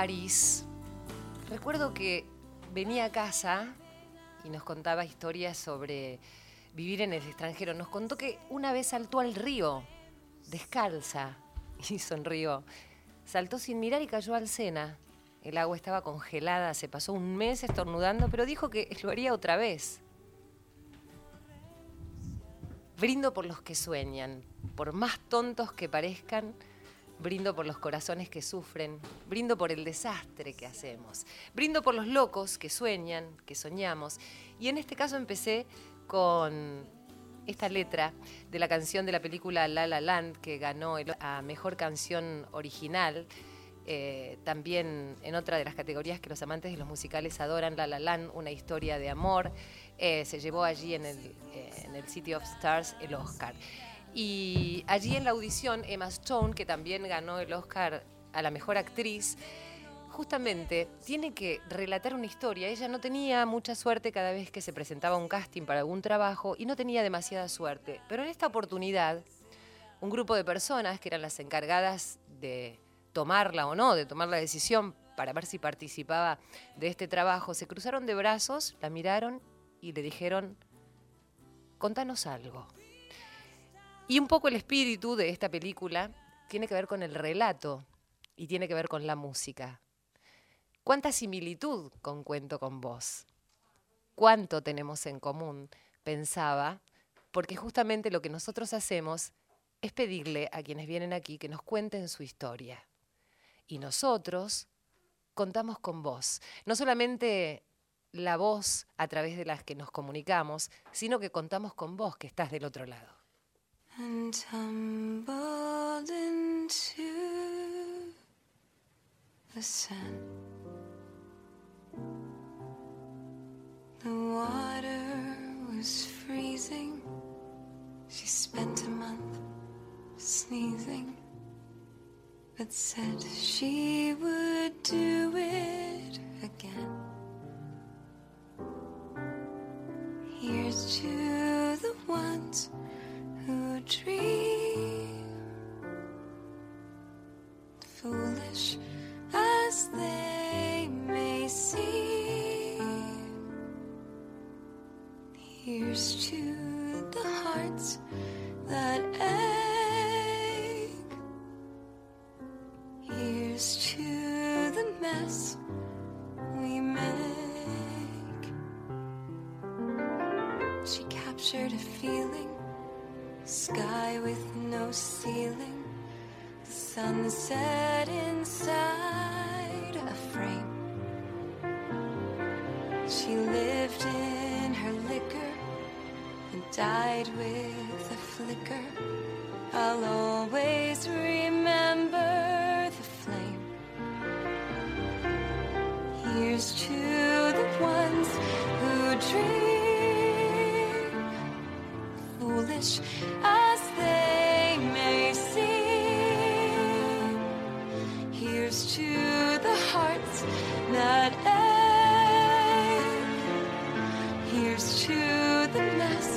París. Recuerdo que venía a casa y nos contaba historias sobre vivir en el extranjero. Nos contó que una vez saltó al río, descalza, y sonrió. Saltó sin mirar y cayó al Sena. El agua estaba congelada, se pasó un mes estornudando, pero dijo que lo haría otra vez. Brindo por los que sueñan, por más tontos que parezcan, brindo por los corazones que sufren, brindo por el desastre que hacemos, brindo por los locos que sueñan, que soñamos. Y en este caso empecé con esta letra de la canción de la película La La Land que ganó a Mejor Canción Original. eh, también en otra de las categorías que los amantes de los musicales adoran, La La Land, una historia de amor, eh, se llevó allí eh, en el City of Stars el Oscar. Y allí en la audición, Emma Stone, que también ganó el Oscar a la mejor actriz, justamente tiene que relatar una historia. Ella no tenía mucha suerte cada vez que se presentaba un casting para algún trabajo y no tenía demasiada suerte. Pero en esta oportunidad, un grupo de personas que eran las encargadas de tomarla o no, de tomar la decisión para ver si participaba de este trabajo, se cruzaron de brazos, la miraron y le dijeron, contanos algo. Y un poco el espíritu de esta película tiene que ver con el relato y tiene que ver con la música. ¿Cuánta similitud con Cuento con vos? ¿Cuánto tenemos en común? Pensaba, porque justamente lo que nosotros hacemos es pedirle a quienes vienen aquí que nos cuenten su historia. Y nosotros contamos con vos. No solamente la voz a través de las que nos comunicamos, sino que contamos con vos que estás del otro lado. And tumbled into the sun. The water was freezing. She spent a month sneezing, but said she would do it captured a feeling sky with no ceiling, the sunset inside a frame. She lived in her liquor and died with a flicker. I'll always remember the flame. Here's to as they may seem. Here's to the hearts that ache. Here's to the mess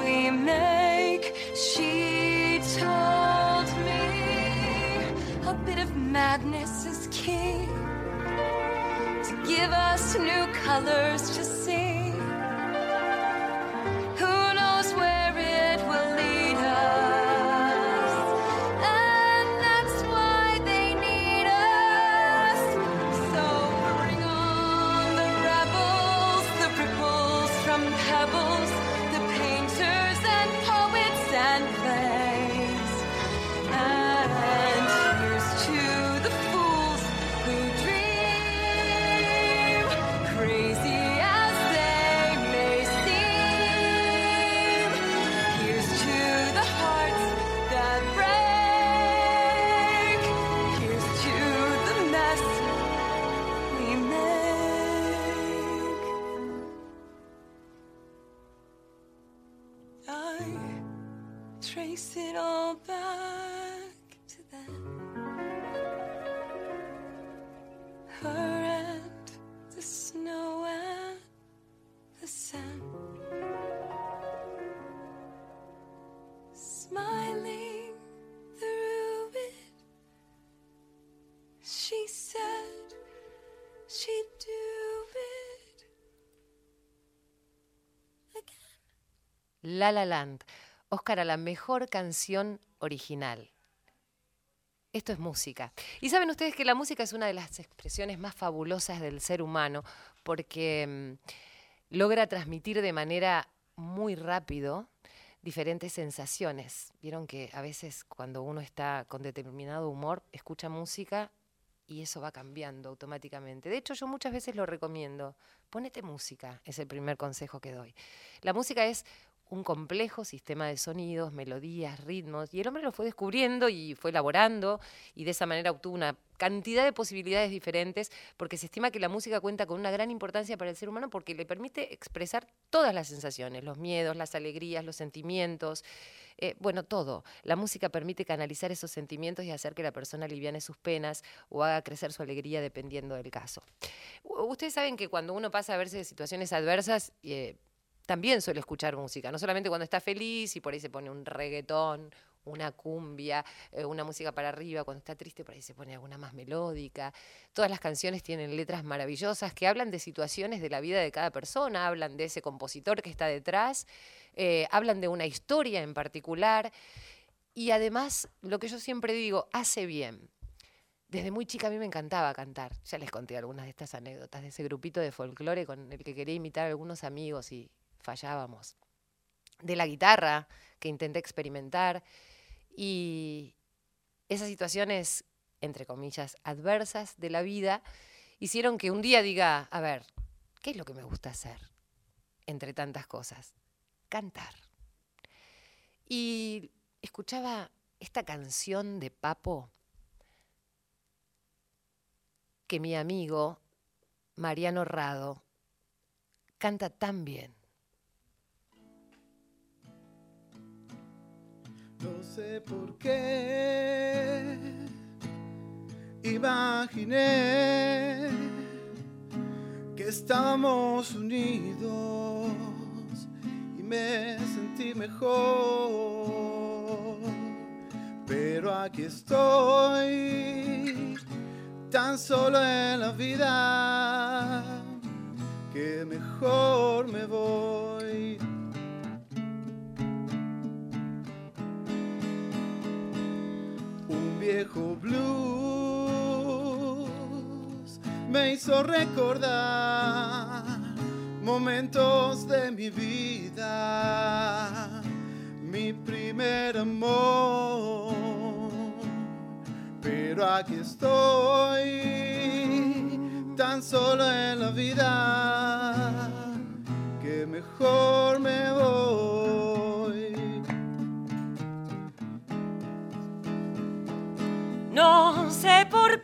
we make. She told me a bit of madness is key to give us new colors. It all back to. Her and the snow and the. Smiling through it, she said she'd do it again. La La Land, Oscar a la mejor canción original. Esto es música. Y saben ustedes que la música es una de las expresiones más fabulosas del ser humano porque mm, logra transmitir de manera muy rápido diferentes sensaciones. Vieron que a veces cuando uno está con determinado humor, escucha música y eso va cambiando automáticamente. De hecho, yo muchas veces lo recomiendo. Ponete música, es el primer consejo que doy. La música es un complejo sistema de sonidos, melodías, ritmos, y el hombre lo fue descubriendo y fue elaborando, y de esa manera obtuvo una cantidad de posibilidades diferentes, porque se estima que la música cuenta con una gran importancia para el ser humano porque le permite expresar todas las sensaciones, los miedos, las alegrías, los sentimientos, eh, bueno, todo. La música permite canalizar esos sentimientos y hacer que la persona aliviane sus penas o haga crecer su alegría dependiendo del caso. Ustedes saben que cuando uno pasa a verse de situaciones adversas, eh, también suele escuchar música, no solamente cuando está feliz y por ahí se pone un reggaetón, una cumbia, eh, una música para arriba, cuando está triste por ahí se pone alguna más melódica. Todas las canciones tienen letras maravillosas que hablan de situaciones de la vida de cada persona, hablan de ese compositor que está detrás, eh, hablan de una historia en particular y además, lo que yo siempre digo, hace bien. Desde muy chica a mí me encantaba cantar. Ya les conté algunas de estas anécdotas de ese grupito de folclore con el que quería imitar a algunos amigos y fallábamos. De la guitarra que intenté experimentar. Y esas situaciones, entre comillas, adversas de la vida, hicieron que un día diga, a ver, ¿qué es lo que me gusta hacer? Entre tantas cosas. Cantar. Y escuchaba esta canción de Papo que mi amigo Mariano Rado canta tan bien. Sé por qué imaginé que estábamos unidos y me sentí mejor. Pero aquí estoy, tan solo en la vida, que mejor me voy. Viejo blues me hizo recordar momentos de mi vida, mi primer amor. Pero aquí estoy, tan solo en la vida, que mejor me voy.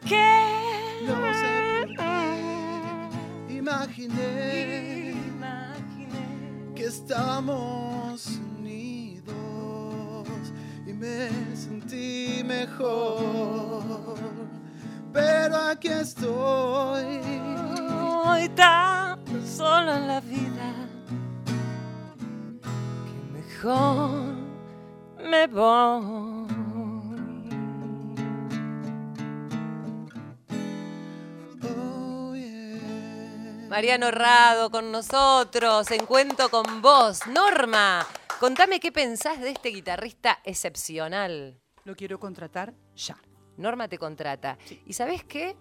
Qué. No sé imaginé Imaginé. que estábamos unidos y me sentí mejor. Pero aquí estoy, Hoy tan solo en la vida que mejor me voy. Mariano Rado con nosotros, en Cuento con vos. Norma, contame qué pensás de este guitarrista excepcional. Lo quiero contratar ya. Norma te contrata. ¿Y sabes qué?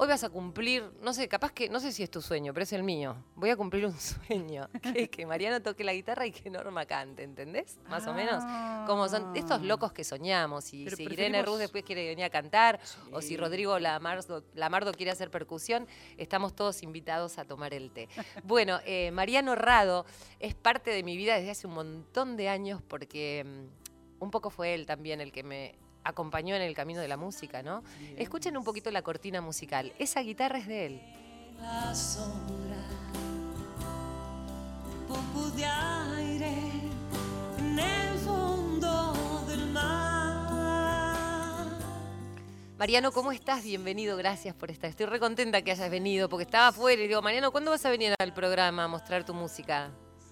Hoy vas a cumplir, no sé, capaz que, no sé si es tu sueño, pero es el mío. Voy a cumplir un sueño, que que Mariano toque la guitarra y que Norma cante, ¿entendés? Más o menos. Como son estos locos que soñamos. Y Pero si Irene Ruz después quiere venir a cantar, o si Rodrigo Lamardo, Lamardo quiere hacer percusión, estamos todos invitados a tomar el té. Bueno, eh, Mariano Rado es parte de mi vida desde hace un montón de años porque mm, un poco fue él también el que me acompañó en el camino de la música, ¿no? Escuchen un poquito la cortina musical. Esa guitarra es de él. la sombra, poco de aire en el fondo del mar. Mariano, ¿cómo estás? Bienvenido, gracias por estar. Estoy re contenta que hayas venido, porque estaba afuera y digo, Mariano, ¿cuándo vas a venir al programa a mostrar tu música?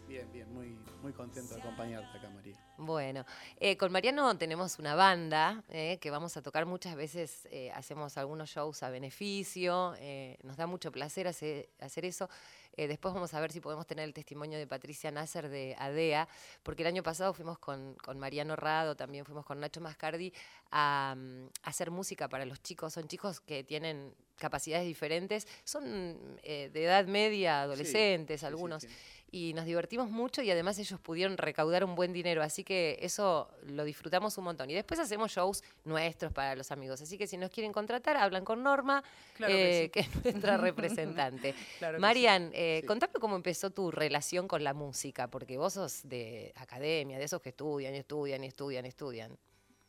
Bien, bien, muy, muy contento de acompañarte acá, María. Bueno, eh, con Mariano tenemos una banda eh, que vamos a tocar muchas veces, eh, hacemos algunos shows a beneficio, eh, nos da mucho placer hacer, hacer eso. Eh, después vamos a ver si podemos tener el testimonio de Patricia Nasser de ADEA, porque el año pasado fuimos con, con Mariano Rado, también fuimos con Nacho Mascardi a, mm, a hacer música para los chicos. Son chicos que tienen capacidades diferentes, son eh, de edad media, adolescentes, sí, sí, algunos sí. Y nos divertimos mucho y además ellos pudieron recaudar un buen dinero, así que eso lo disfrutamos un montón. Y después hacemos shows nuestros para los amigos, así que si nos quieren contratar, hablan con Norma, Claro que eh, sí. que es nuestra representante. Claro Marian, eh, Sí. contame cómo empezó tu relación con la música, porque vos sos de academia, de esos que estudian y estudian y estudian y estudian.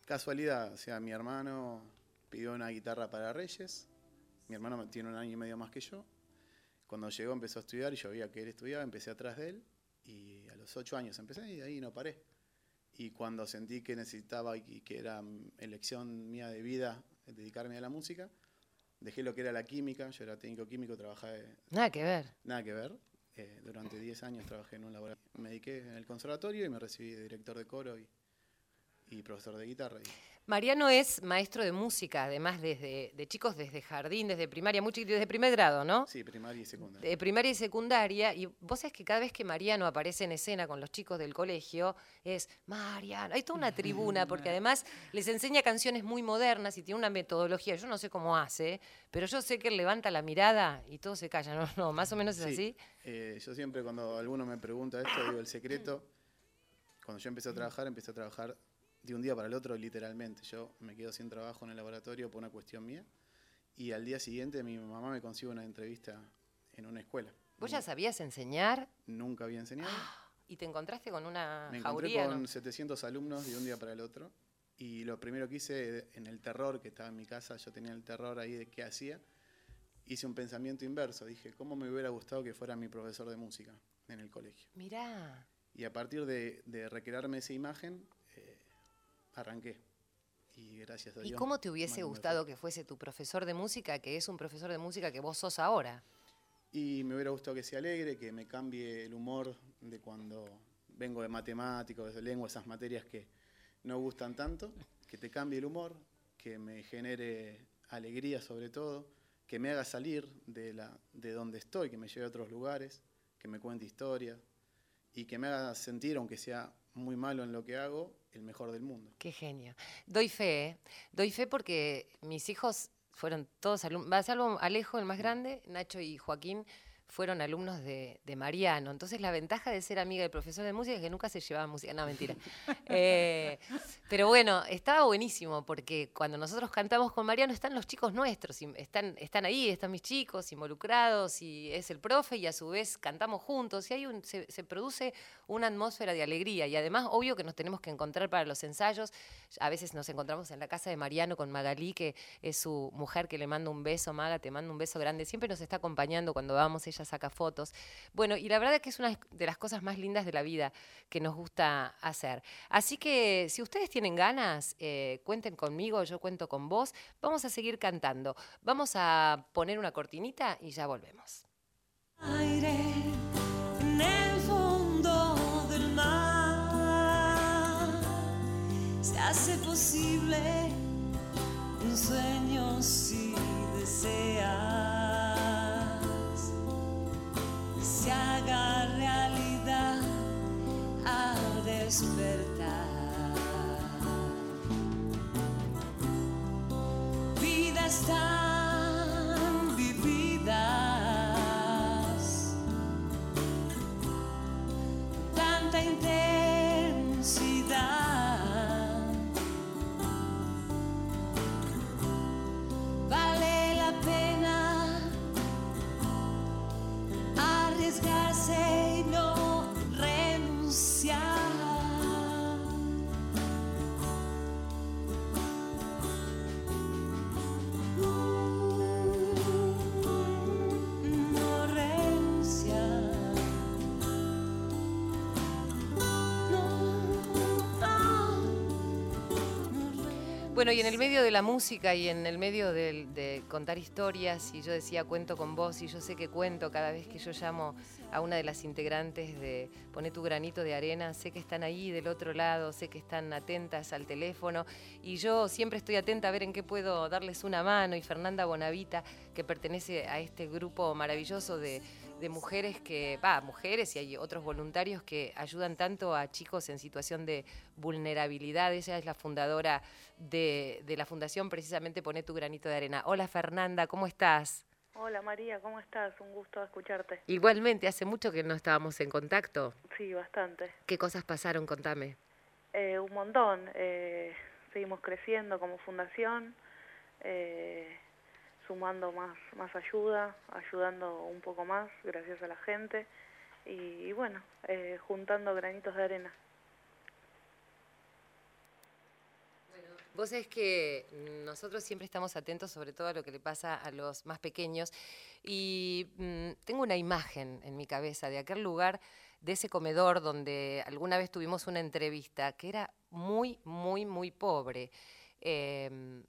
Casualidad, o sea, mi hermano pidió una guitarra para Reyes. Mi hermano tiene un año y medio más que yo. Cuando llegó empezó a estudiar y yo veía que él estudiaba, empecé atrás de él. Y a los ocho años empecé y de ahí no paré. Y cuando sentí que necesitaba y que era elección mía de vida dedicarme a la música, dejé lo que era la química. Yo era técnico químico, trabajaba de- Nada que ver. nada que ver. Eh, durante 10 años trabajé en un laboratorio. Me dediqué en el conservatorio y me recibí de director de coro y, y profesor de guitarra. Y- Mariano es maestro de música, además desde de chicos desde jardín, desde primaria, mucho, desde primer grado, ¿no? sí, primaria y secundaria. de primaria y secundaria, y vos sabés que cada vez que Mariano aparece en escena con los chicos del colegio, es Mariano, hay toda una tribuna, porque además les enseña canciones muy modernas y tiene una metodología, yo no sé cómo hace, pero yo sé que él levanta la mirada y todo se calla, no, no, más o menos es Sí, así. eh, yo siempre cuando alguno me pregunta esto, digo el secreto. Cuando yo empecé a trabajar, empecé a trabajar de un día para el otro, literalmente. Yo me quedo sin trabajo en el laboratorio por una cuestión mía. Y al día siguiente mi mamá me consigue una entrevista en una escuela. Vos ya sabías enseñar Nunca había enseñado. y te encontraste con una Me encontré jauría, con ¿no? 700 alumnos de un día para el otro. Y lo primero que hice en el terror, que estaba en mi casa, yo tenía el terror ahí de qué hacía, hice un pensamiento inverso. Dije, ¿cómo me hubiera gustado que fuera mi profesor de música en el colegio? Mirá, Y a partir de, de recrearme esa imagen, arranqué. Y gracias a ¿y Dios. cómo te hubiese gustado que fuese tu profesor de música, que es un profesor de música que vos sos ahora? Y me hubiera gustado que sea alegre, que me cambie el humor de cuando vengo de matemáticos, de lengua, esas materias que no gustan tanto, que te cambie el humor, que me genere alegría sobre todo, que me haga salir de, la, de donde estoy, que me lleve a otros lugares, que me cuente historias y que me haga sentir, aunque sea muy malo en lo que hago, el mejor del mundo. Qué genio. Doy fe, ¿eh? doy fe porque mis hijos fueron todos alumnos, salvo Alejo, el más grande, Nacho y Joaquín, fueron alumnos de, de Mariano. Entonces la ventaja de ser amiga del profesor de música es que nunca se llevaba música. No, mentira. Eh, pero bueno, estaba buenísimo porque cuando nosotros cantamos con Mariano están los chicos nuestros, y están, están ahí, están mis chicos involucrados y es el profe y a su vez cantamos juntos y hay un, se, se produce una atmósfera de alegría y además obvio que nos tenemos que encontrar para los ensayos. A veces nos encontramos en la casa de Mariano con Magalí, que es su mujer que le manda un beso, Maga, te mando un beso grande. Siempre nos está acompañando cuando vamos, ella saca fotos. Bueno, y la verdad es que es una de las cosas más lindas de la vida que nos gusta hacer. Así que si ustedes tienen ganas, eh, cuenten conmigo, yo cuento con vos. Vamos a seguir cantando. Vamos a poner una cortinita y ya volvemos. aire en el fondo del mar se hace posible un sueño si deseas haga realidad a despertar. Bueno, y en el medio de la música y en el medio del- de, contar historias, y yo decía cuento con vos, y yo sé que cuento cada vez que yo llamo a una de las integrantes de Poné tu granito de arena, sé que están ahí del otro lado, sé que están atentas al teléfono, y yo siempre estoy atenta a ver en qué puedo darles una mano, y Fernanda Bonavita, que pertenece a este grupo maravilloso de, de mujeres que, va, mujeres y hay otros voluntarios que ayudan tanto a chicos en situación de vulnerabilidad. Ella es la fundadora de, de la fundación precisamente Poné tu granito de arena. Hola Fernanda, ¿cómo estás? Hola María, ¿cómo estás? Un gusto escucharte. Igualmente, hace mucho que no estábamos en contacto. Sí, bastante. ¿Qué cosas pasaron? Contame. Eh, un montón. eh, seguimos creciendo como fundación, eh, sumando más, más ayuda, ayudando un poco más gracias a la gente y, bueno, eh, juntando granitos de arena. Vos es que nosotros siempre estamos atentos sobre todo a lo que le pasa a los más pequeños y mm, tengo una imagen en mi cabeza de aquel lugar, de ese comedor donde alguna vez tuvimos una entrevista que era muy, muy, muy pobre. Em,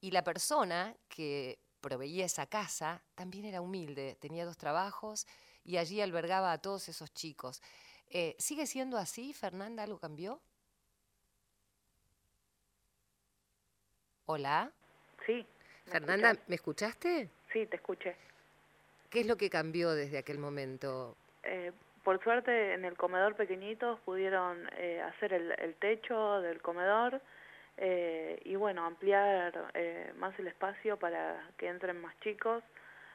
y la persona que proveía esa casa también era humilde, tenía dos trabajos y allí albergaba a todos esos chicos. Eh, ¿Sigue siendo así, Fernanda? ¿Algo cambió? Hola. Sí. ¿me Fernanda? ¿me escuchaste? Sí, te escuché. ¿Qué es lo que cambió desde aquel momento? Eh, por suerte en el comedor pequeñitos pudieron eh, hacer el, el techo del comedor eh, y bueno, ampliar eh, más el espacio para que entren más chicos.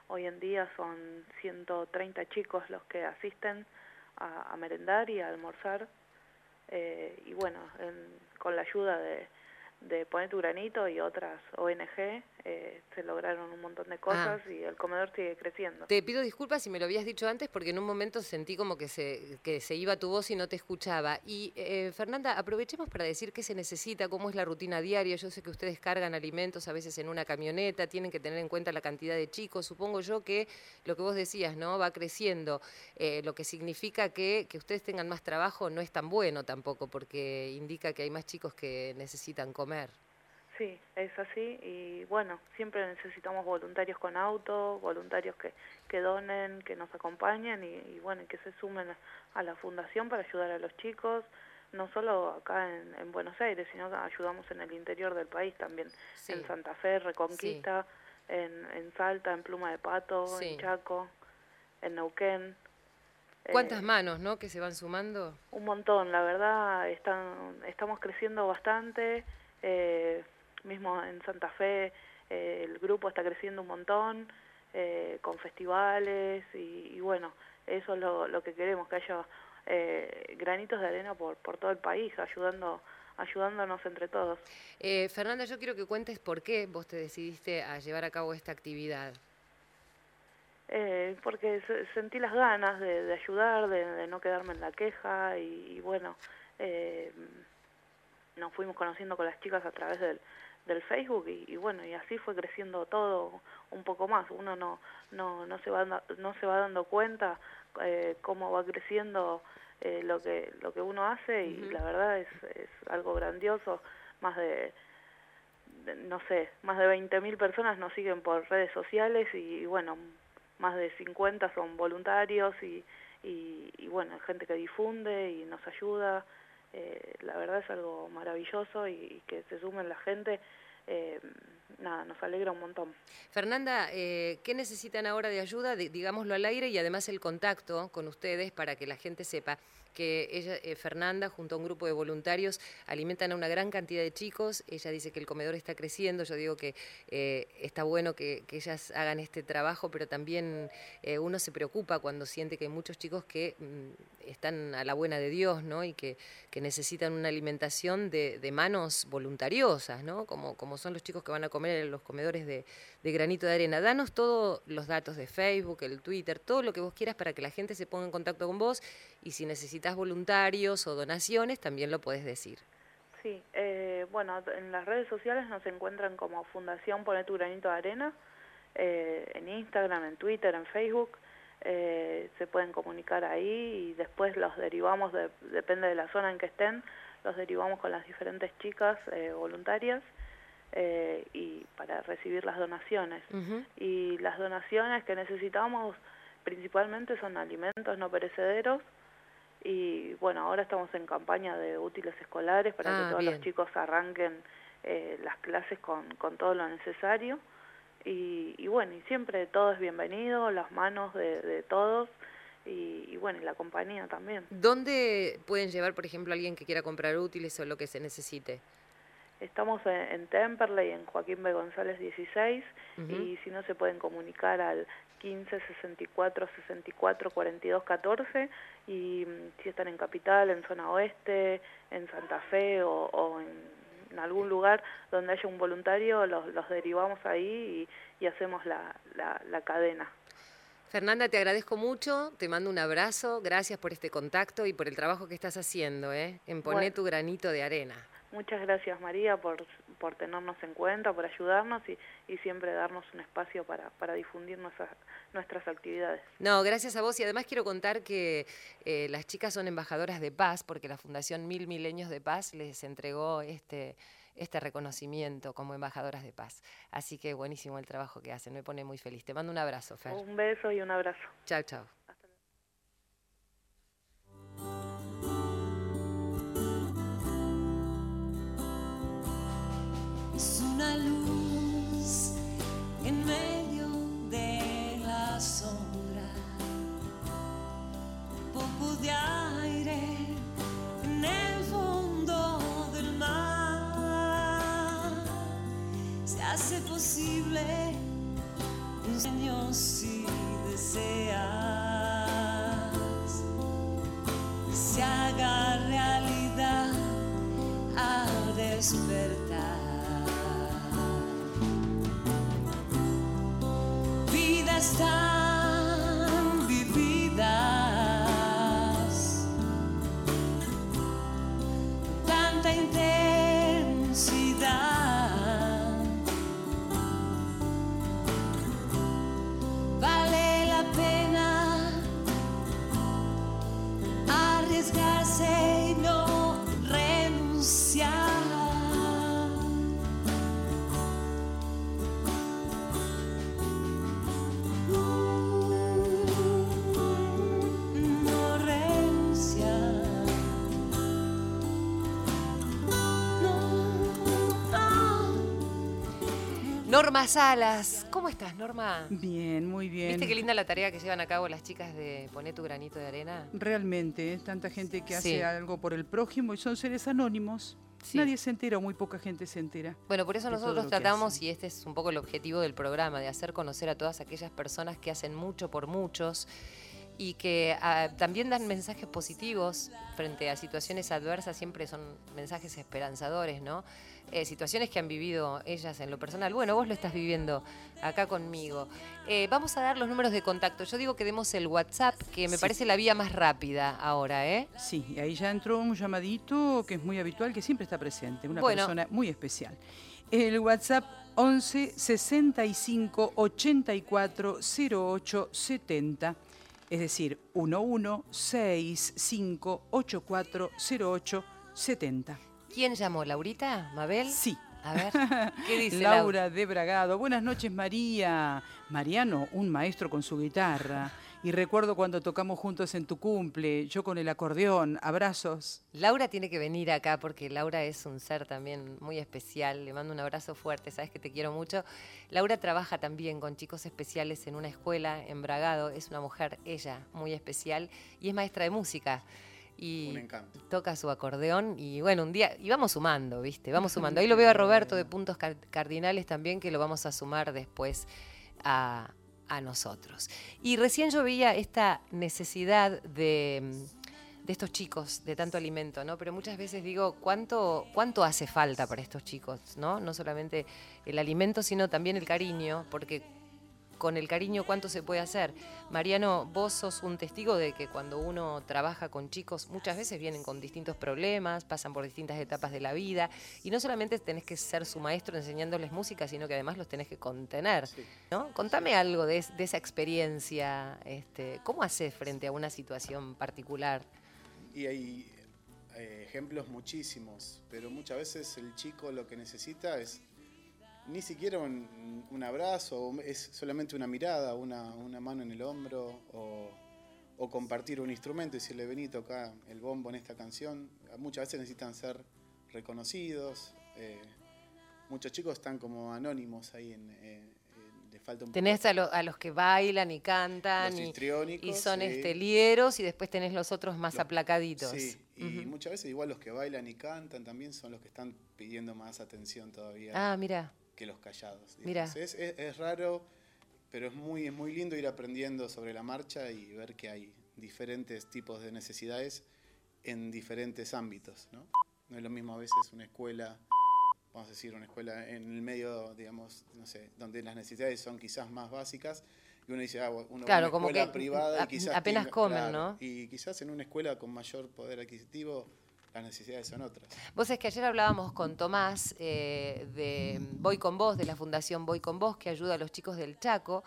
Hoy en día son 130 chicos los que asisten a, a merendar y a almorzar. Eh, y bueno, en- con la ayuda de, de Poner tu y otras ONG eh, se lograron un montón de cosas y el comedor sigue creciendo. Te pido disculpas si me lo habías dicho antes porque en un momento sentí como que se, que se iba tu voz y no te escuchaba. Y eh, Fernanda, aprovechemos para decir qué se necesita, cómo es la rutina diaria. Yo sé que ustedes cargan alimentos a veces en una camioneta, tienen que tener en cuenta la cantidad de chicos. Supongo yo que lo que vos decías, ¿no? Va creciendo, eh, lo que significa que, que ustedes tengan más trabajo no es tan bueno tampoco porque indica que hay más chicos que necesitan comer. Sí, es así y bueno, siempre necesitamos voluntarios con auto, voluntarios que, que donen, que nos acompañen y, y bueno, que se sumen a, la fundación para ayudar a los chicos, no solo acá en, en Buenos Aires, sino que ayudamos en el interior del país también, Sí. en Santa Fe, Reconquista, en, en Salta, en Pluma de Pato, Sí. en Chaco, en Neuquén. ¿Cuántas Eh, manos, no, que se van sumando? un montón, la verdad, están, estamos creciendo bastante, eh, mismo en Santa Fe eh, el grupo está creciendo un montón, eh, con festivales y, y bueno, eso es lo, lo que queremos, que haya eh, granitos de arena por, por todo el país, ayudando ayudándonos entre todos. Eh, Fernanda, yo quiero que cuentes por qué vos te decidiste a llevar a cabo esta actividad. Eh, porque se- sentí las ganas de, de ayudar, de, de no quedarme en la queja y, y bueno, eh, nos fuimos conociendo con las chicas a través del, del Facebook y, y bueno, y así fue creciendo todo un poco más. Uno no, no, no, se, va, no se va dando cuenta eh, cómo va creciendo eh, lo, que, lo que uno hace y la verdad es, es algo grandioso, más de de- no sé, más de 20.000 personas nos siguen por redes sociales y, y, bueno, más de 50 son voluntarios y, y, y, bueno, gente que difunde y nos ayuda. Eh, la verdad es algo maravilloso y, que se sumen la gente. Eh, nada, nos alegra un montón. Fernanda, eh, ¿qué necesitan ahora de ayuda? Di- digámoslo al aire y además el contacto con ustedes para que la gente sepa que ella, eh, Fernanda, junto a un grupo de voluntarios, alimentan a una gran cantidad de chicos. Ella dice que el comedor está creciendo. Yo digo que eh, está bueno que, ellas hagan este trabajo, pero también eh, uno se preocupa cuando siente que hay muchos chicos que mm, están a la buena de Dios, ¿no? Y que, que necesitan una alimentación de, de manos voluntariosas, ¿no? Como, como son los chicos que van a comer en los comedores de, de granito de arena. Danos todos los datos de Facebook, el Twitter, todo lo que vos quieras para que la gente se ponga en contacto con vos y si necesitas voluntarios o donaciones, también lo podés decir. Sí, eh, bueno, en las redes sociales nos encuentran como Fundación Pone tu granito de arena, eh, en Instagram, en Twitter, en Facebook, eh, se pueden comunicar ahí y después los derivamos, de- depende de la zona en que estén, los derivamos con las diferentes chicas eh, voluntarias eh, y para recibir las donaciones. Y las donaciones que necesitamos principalmente son alimentos no perecederos y bueno, ahora estamos en campaña de útiles escolares para Ah, que todos bien. los chicos arranquen eh, las clases con, con todo lo necesario. Y, y bueno, y siempre todo es bienvenido, las manos de, de todos y, y bueno, y la compañía también. ¿Dónde pueden llevar, por ejemplo, a alguien que quiera comprar útiles o lo que se necesite? Estamos en, en Temperley, en Joaquín B. González 16, Ujú. y si no se pueden comunicar al 15 64 64 42 14 y mm, si están en Capital, en zona oeste, en Santa Fe o, o en, en algún lugar donde haya un voluntario, los, los derivamos ahí y, y hacemos la, la, la cadena. Fernanda, te agradezco mucho, te mando un abrazo, gracias por este contacto y por el trabajo que estás haciendo, ¿eh? en poner Bueno. tu granito de arena. Muchas gracias María por, por tenernos en cuenta, por ayudarnos y, y siempre darnos un espacio para, para difundir nuestras, nuestras actividades. No, gracias a vos y además quiero contar que eh, las chicas son embajadoras de paz porque la Fundación Mil Milenios de Paz les entregó este, este reconocimiento como embajadoras de paz. Así que buenísimo el trabajo que hacen, me pone muy feliz. Te mando un abrazo, Fer. Un beso y un abrazo. Chao, chao. Una luz en medio de la sombra, un poco de aire en el fondo del mar. Se hace posible un sueño si deseas, se haga realidad al despertar. Norma Salas, ¿cómo estás, Norma? Bien, muy bien. ¿Viste qué linda la tarea que llevan a cabo las chicas de poner tu granito de arena? Realmente, ¿eh? tanta gente que hace Sí. algo por el prójimo y son seres anónimos. Sí. Nadie se entera o muy poca gente se entera. Bueno, por eso nosotros tratamos, y este es un poco el objetivo del programa, de hacer conocer a todas aquellas personas que hacen mucho por muchos y que ah, también dan mensajes positivos frente a situaciones adversas, siempre son mensajes esperanzadores, ¿no? Eh, situaciones que han vivido ellas en lo personal. Bueno, vos lo estás viviendo acá conmigo. Eh, vamos a dar los números de contacto. Yo digo que demos el WhatsApp, que me Sí. parece la vía más rápida ahora, ¿eh? Sí, y ahí ya entró un llamadito que es muy habitual, que siempre está presente, una Bueno. persona muy especial. El WhatsApp 11 65 84 08 70, es decir, 11 65 84 08 70. ¿Quién llamó? ¿Laurita? ¿Mabel? Sí. A ver, ¿qué dice Laura? Laura de Bragado. Buenas noches, María. Mariano, un maestro con su guitarra. Y recuerdo cuando tocamos juntos en tu cumple, yo con el acordeón, abrazos. Laura tiene que venir acá porque Laura es un ser también muy especial. Le mando un abrazo fuerte, sabes que te quiero mucho. Laura trabaja también con chicos especiales en una escuela en Bragado. Es una mujer, ella, muy especial y es maestra de música. Y Un encanto. toca su acordeón y bueno, un día, y vamos sumando, ¿viste? Vamos sumando. Ahí lo veo a Roberto de Puntos Car- Cardinales también, que lo vamos a sumar después a, a nosotros. Y recién yo veía esta necesidad de, de estos chicos, de tanto alimento, ¿no? Pero muchas veces digo, ¿cuánto, ¿cuánto hace falta para estos chicos, ¿no? No solamente el alimento, sino también el cariño, porque con el cariño cuánto se puede hacer. Mariano, vos sos un testigo de que cuando uno trabaja con chicos, muchas veces vienen con distintos problemas, pasan por distintas etapas de la vida, y no solamente tenés que ser su maestro enseñándoles música, sino que además los tenés que contener. Sí. ¿no? Contame algo de esa experiencia, este, ¿cómo haces frente a una situación particular? Y hay eh, ejemplos muchísimos, pero muchas veces el chico lo que necesita es ni siquiera un, un abrazo, es solamente una mirada, una, una mano en el hombro, o, o compartir un instrumento y decirle, vení, toca el bombo en esta canción. Muchas veces necesitan ser reconocidos. eh, muchos chicos están como anónimos ahí, en, eh, falta un poco- Tenés a, lo- a los que bailan y cantan Los y, son sí. este, lieros y después tenés los otros más Los- aplacaditos. Sí, y muchas veces igual los que bailan y cantan también son los que están pidiendo más atención todavía Ah, mira. Que los callados. Es, es- es raro, pero es muy, es muy lindo ir aprendiendo sobre la marcha y ver que hay diferentes tipos de necesidades en diferentes ámbitos. ¿no? no es lo mismo a veces una escuela, vamos a decir, una escuela en el medio, digamos, no sé, donde las necesidades son quizás más básicas. Y uno dice, ah, uno va a Claro, una como escuela que privada y quizás apenas comen, claro, ¿no? Y quizás en una escuela con mayor poder adquisitivo las necesidades son otras. Vos es que ayer hablábamos con Tomás eh, de Voy con Vos, de la Fundación Voy con Vos, que ayuda a los chicos del Chaco.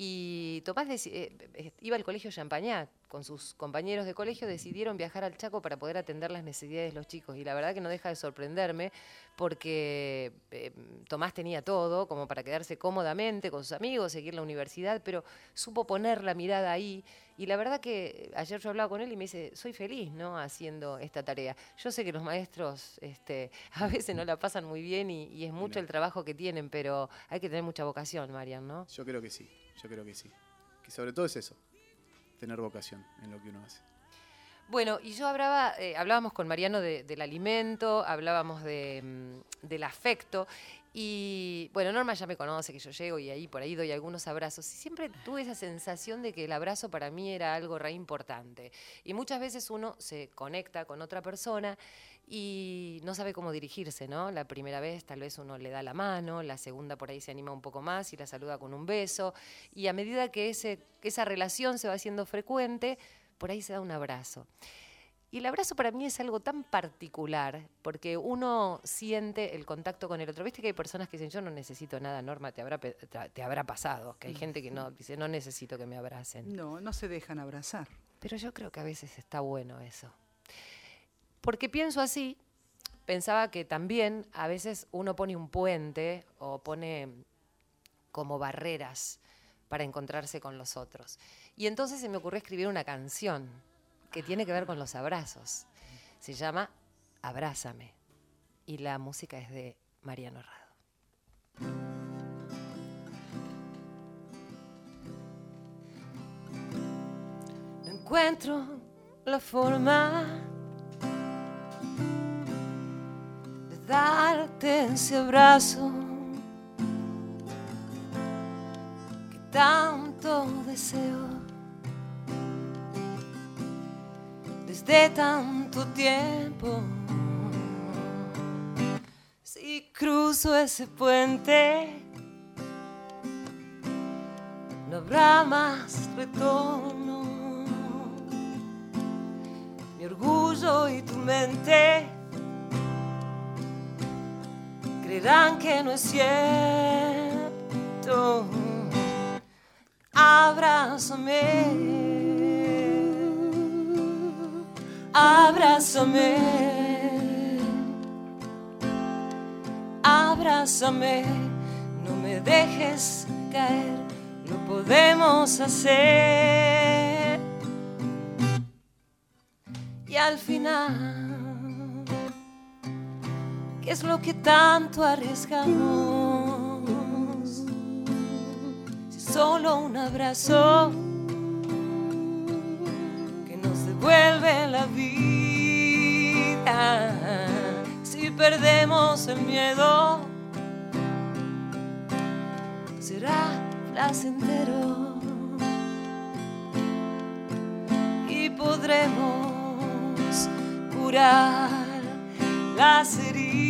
Y Tomás deci- eh, eh, iba al colegio Champañá, con sus compañeros de colegio decidieron viajar al Chaco para poder atender las necesidades de los chicos. Y la verdad que no deja de sorprenderme porque eh, Tomás tenía todo como para quedarse cómodamente con sus amigos, seguir la universidad, pero supo poner la mirada ahí. Y la verdad que ayer yo hablaba con él y me dice, soy feliz, ¿no? Haciendo esta tarea. Yo sé que los maestros este, a veces no la pasan muy bien y, y es mucho el trabajo que tienen, pero hay que tener mucha vocación, Marian, ¿no? Yo creo que sí, yo creo que sí. Que sobre todo es eso, tener vocación en lo que uno hace. Bueno, y yo hablaba, eh, hablábamos con Mariano de- del alimento, hablábamos mm, del afecto. Y bueno, Norma ya me conoce que yo llego y ahí por ahí doy algunos abrazos. Y siempre tuve esa sensación de que el abrazo para mí era algo re importante. Y muchas veces uno se conecta con otra persona y no sabe cómo dirigirse, ¿no? La primera vez tal vez uno le da la mano, la segunda por ahí se anima un poco más y la saluda con un beso. Y a medida que, ese, esa relación se va haciendo frecuente, por ahí se da un abrazo. Y el abrazo para mí es algo tan particular, porque uno siente el contacto con el otro. Viste que hay personas que dicen, yo no necesito nada, Norma, te habrá, te- te habrá pasado. Que hay gente que no dice, no necesito que me abracen. No, no se dejan abrazar. Pero yo creo que a veces está bueno eso. Porque pienso así, pensaba que también a veces uno pone un puente o pone como barreras para encontrarse con los otros. Y entonces se me ocurrió escribir una canción que tiene que ver con los abrazos. Se llama Abrázame. Y la música es de Mariano Rado. No encuentro la forma darte ese abrazo que tanto deseo desde tanto tiempo. Si cruzo ese puente, no habrá más retorno. Mi orgullo y tu mente creerán que no es cierto. Abrázame. Abrázame, abrázame, no me dejes caer, no podemos hacer. Y al final, ¿qué es lo que tanto arriesgamos? Si solo un abrazo que nos devuelve la vida. Si perdemos el miedo, será placentero y podremos curar las heridas.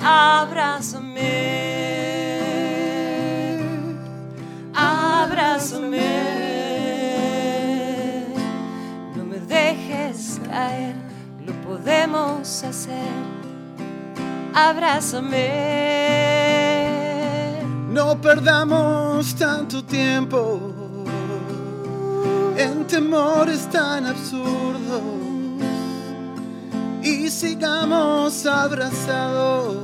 Abrázame, abrázame, no me dejes caer, lo podemos hacer. Abrázame. No perdamos tanto tiempo en temores tan absurdos y sigamos abrazados,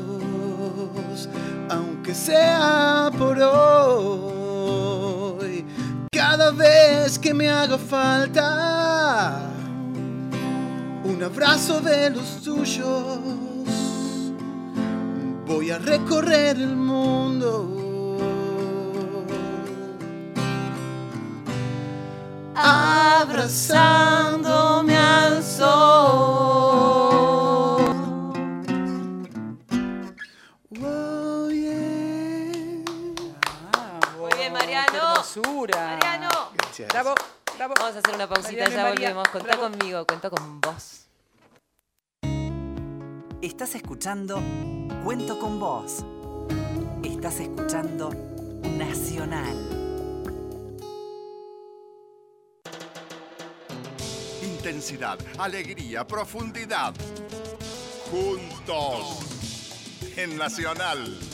aunque sea por hoy. Cada vez que me haga falta un abrazo de los tuyos voy a recorrer el mundo. Abrazándome Vamos a hacer una pausita, ya volvemos. Contá bravo. conmigo, cuento con vos. Estás escuchando Cuento con vos. Estás escuchando Nacional. Intensidad, alegría, profundidad. Juntos. En Nacional.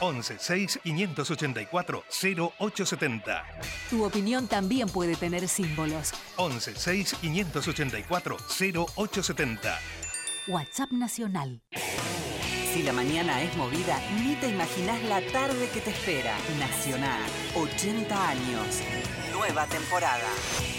11 6 584 0870. Tu opinión también puede tener símbolos. 11 6 584 0870. WhatsApp Nacional. Si la mañana es movida, ni te imaginas la tarde que te espera. Nacional, 80 años. Nueva temporada.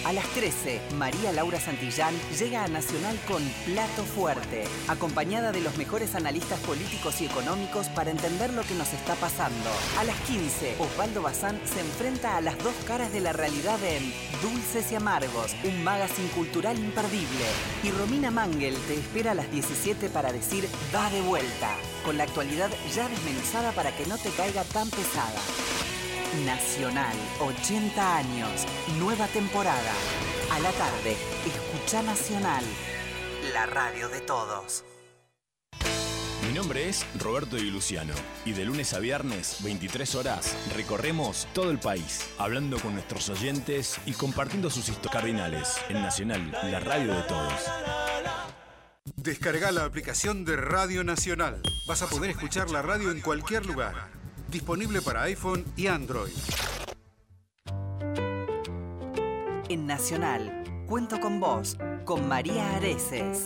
A las 13, María Laura Santillán llega a Nacional con Plato Fuerte, acompañada de los mejores analistas políticos y económicos para entender lo que nos está pasando. A las 15, Osvaldo Bazán se enfrenta a las dos caras de la realidad en Dulces y Amargos, un magazine cultural imperdible. Y Romina Mangel te espera a las 17 para decir Va de vuelta, con la actualidad ya desmenuzada para que no te caiga tan pesada. Nacional, 80 años, nueva temporada. A la tarde, escucha Nacional, la radio de todos. Mi nombre es Roberto Di Luciano y de lunes a viernes, 23 horas, recorremos todo el país, hablando con nuestros oyentes y compartiendo sus historias cardinales en Nacional, la radio de todos. Descarga la aplicación de Radio Nacional. Vas a poder escuchar la radio en cualquier lugar. Disponible para iPhone y Android. En Nacional, cuento con vos, con María Areces.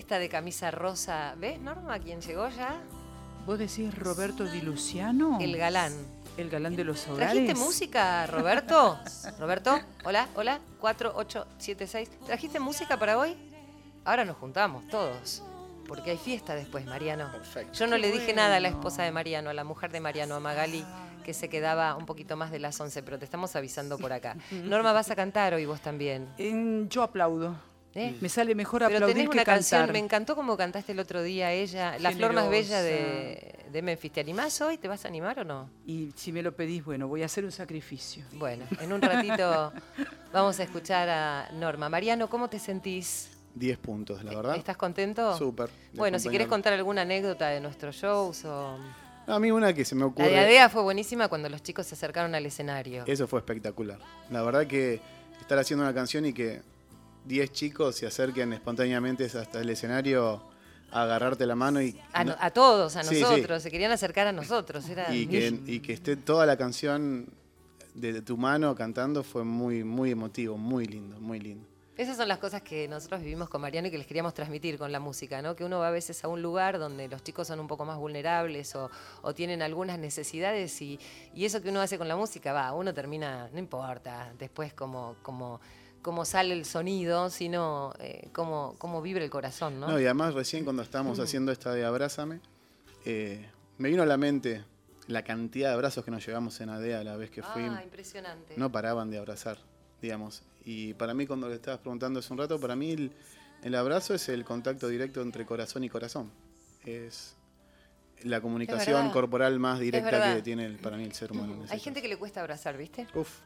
Está. De camisa rosa. ¿Ves, Norma, quién llegó ya? ¿Vos decís Roberto Di Luciano? El galán. El galán de los hogares. ¿Trajiste música, Roberto? Roberto, hola, hola, 4876. ¿Trajiste música para hoy? Ahora nos juntamos todos, porque hay fiesta después, Mariano. Perfecto. Yo no Qué le dije nada a la esposa de Mariano, a la mujer de Mariano, a Magali, que se quedaba un poquito más de las 11, pero te estamos avisando por acá. Norma, vas a cantar hoy vos también. En- yo aplaudo. ¿Eh? Me sale mejor Pero aplaudir tenés que una canción, cantar. me encantó como cantaste el otro día ella, La flor más bella de, de Memphis. ¿Te animás hoy? ¿Te vas a animar o no? Y si me lo pedís, bueno, voy a hacer un sacrificio. Bueno, en un ratito vamos a escuchar a Norma. Mariano, ¿cómo te sentís? 10 puntos, la verdad. ¿Estás contento? Súper. Bueno, si querés contar alguna anécdota de nuestros shows o... A mí una que se me La ocurre. de Adea fue buenísima cuando los chicos se acercaron al escenario. Eso fue espectacular. La verdad que estar haciendo una canción y que 10 chicos se acerquen espontáneamente hasta el escenario a agarrarte la mano y, A, no- no- a todos, a Sí, sí. nosotros, se querían acercar a nosotros. Era y, que, y que esté toda la canción de tu mano cantando fue muy, muy emotivo, muy lindo, muy lindo. Esas son las cosas que nosotros vivimos con Mariano y que les queríamos transmitir con la música, ¿no? Que uno va a veces a un lugar donde los chicos son un poco más vulnerables o, o tienen algunas necesidades y, y eso que uno hace con la música, va, uno termina, no importa después cómo, cómo, cómo sale el sonido, sino eh, cómo, cómo vibra el corazón, ¿no? No, y además recién cuando estábamos Mm. haciendo esta de Abrázame, eh, me vino a la mente la cantidad de abrazos que nos llevamos en ADEA la vez que fuimos. ah, impresionante. no paraban de abrazar, digamos. Y para mí, cuando le estabas preguntando hace un rato, para mí el, el abrazo es el contacto directo entre corazón y corazón. Es la comunicación corporal más directa que tiene el- para mí el ser humano. Hay gente que le cuesta abrazar, ¿viste? Uf,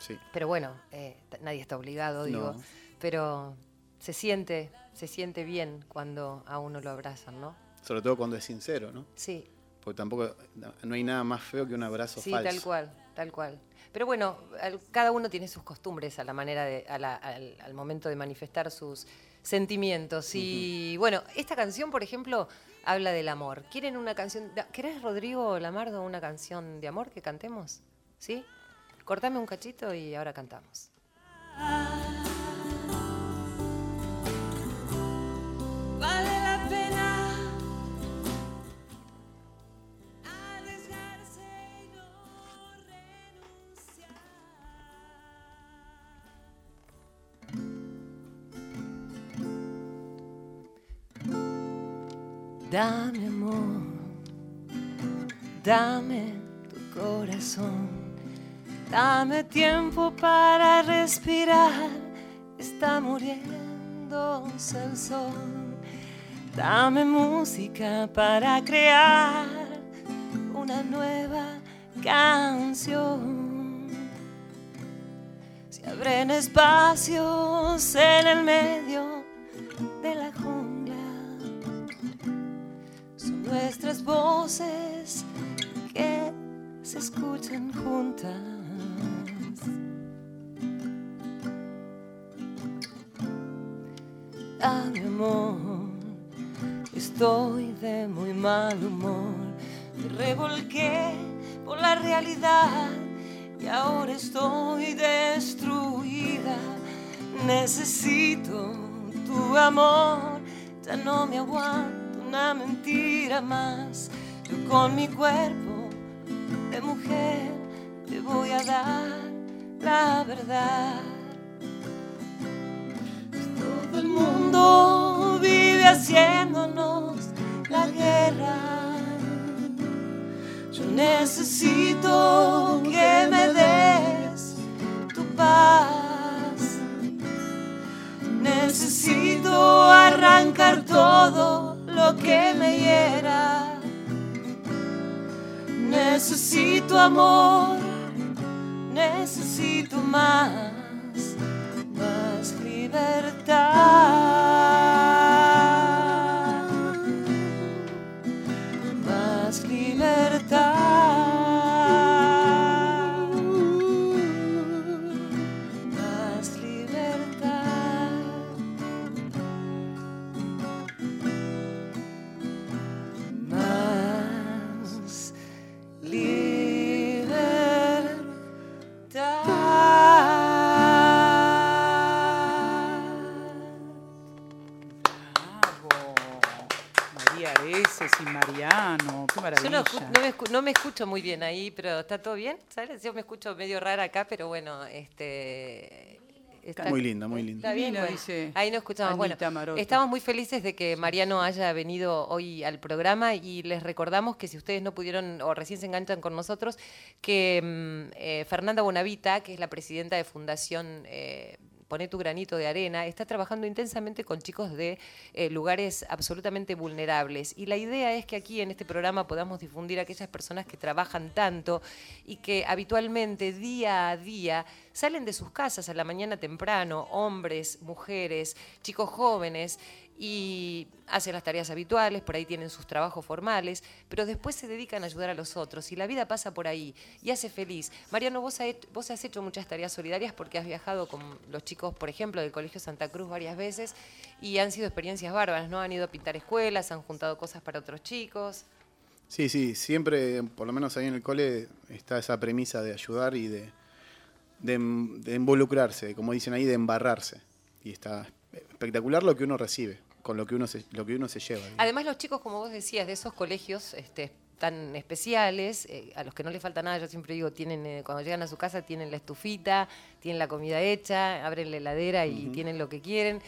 sí. Pero bueno, eh, nadie está obligado, digo. No. Pero se siente, se siente bien cuando a uno lo abrazan, ¿no? Sobre todo cuando es sincero, ¿no? Sí, Porque tampoco no- hay nada más feo que un abrazo sí, falso. tal cual, tal cual. Pero bueno, al- cada uno tiene sus costumbres a la manera de, a la- al, al momento de manifestar sus sentimientos. Y bueno, esta canción, por ejemplo, habla del amor. ¿Quieren una canción? ¿Querés, Rodrigo Lamardo, una canción de amor que cantemos? ¿Sí? Cortame un cachito y ahora cantamos. Vale la pena arriesgarse y no renunciar. Dame amor, dame tu corazón, dame tiempo para respirar, está muriéndose el sol. Dame música para crear una nueva canción. Se abren espacios en el medio de la jungla. Son nuestras voces que se escuchan juntas. Dame amor, estoy de muy mal humor. Me revolqué por la realidad y ahora estoy destruida. Necesito tu amor, ya no me aguanto una mentira más. Yo con mi cuerpo de mujer te voy a dar la verdad. Todo el mundo vive haciéndonos la guerra. Yo necesito que me des tu paz. Necesito arrancar todo lo que me hiera. Necesito amor, necesito más, libertad. No, me, escu- no me escucho muy bien ahí, pero ¿está todo bien? ¿Sabes? Yo me escucho medio rara acá, pero bueno, este... está- Muy linda, muy linda. Está bien, Divina, bueno, dice ahí no escuchamos. Bueno, Maroto. estamos muy felices de que Mariano haya venido hoy al programa y les recordamos que si ustedes no pudieron o recién se enganchan con nosotros, que mm, eh, Fernanda Bonavita, que es la presidenta de Fundación eh, Poné tu granito de arena, está trabajando intensamente con chicos de eh, lugares absolutamente vulnerables. Y la idea es que aquí en este programa podamos difundir a aquellas personas que trabajan tanto y que habitualmente, día a día, salen de sus casas a la mañana temprano, hombres, mujeres, chicos jóvenes, y hacen las tareas habituales, por ahí tienen sus trabajos formales, pero después se dedican a ayudar a los otros y la vida pasa por ahí y hace feliz. Mariano, vos, vos has hecho muchas tareas solidarias porque has viajado con los chicos, por ejemplo, del Colegio Santa Cruz varias veces y han sido experiencias bárbaras, ¿no? Han ido a pintar escuelas, han juntado cosas para otros chicos. Sí, sí, siempre, por lo menos ahí en el cole, está esa premisa de ayudar y de, de, de involucrarse, como dicen ahí, de embarrarse. Y está espectacular lo que uno recibe con lo que uno se, lo que uno se lleva. Además, los chicos, como vos decías, de esos colegios este, tan especiales, eh, a los que no les falta nada, yo siempre digo, tienen eh, cuando llegan a su casa tienen la estufita, tienen la comida hecha, abren la heladera y tienen lo que quieren.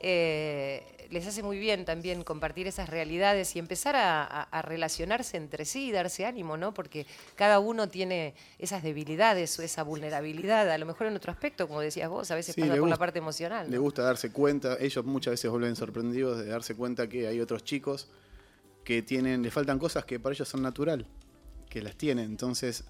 Eh, les hace muy bien también compartir esas realidades y empezar a, relacionarse entre sí y darse ánimo, ¿no? Porque cada uno tiene esas debilidades o esa vulnerabilidad, a lo mejor en otro aspecto, como decías vos, a veces pasa por la parte emocional. Le gusta darse cuenta, ellos muchas veces vuelven sorprendidos de darse cuenta que hay otros chicos que tienen, le faltan cosas que para ellos son natural, que las tienen, entonces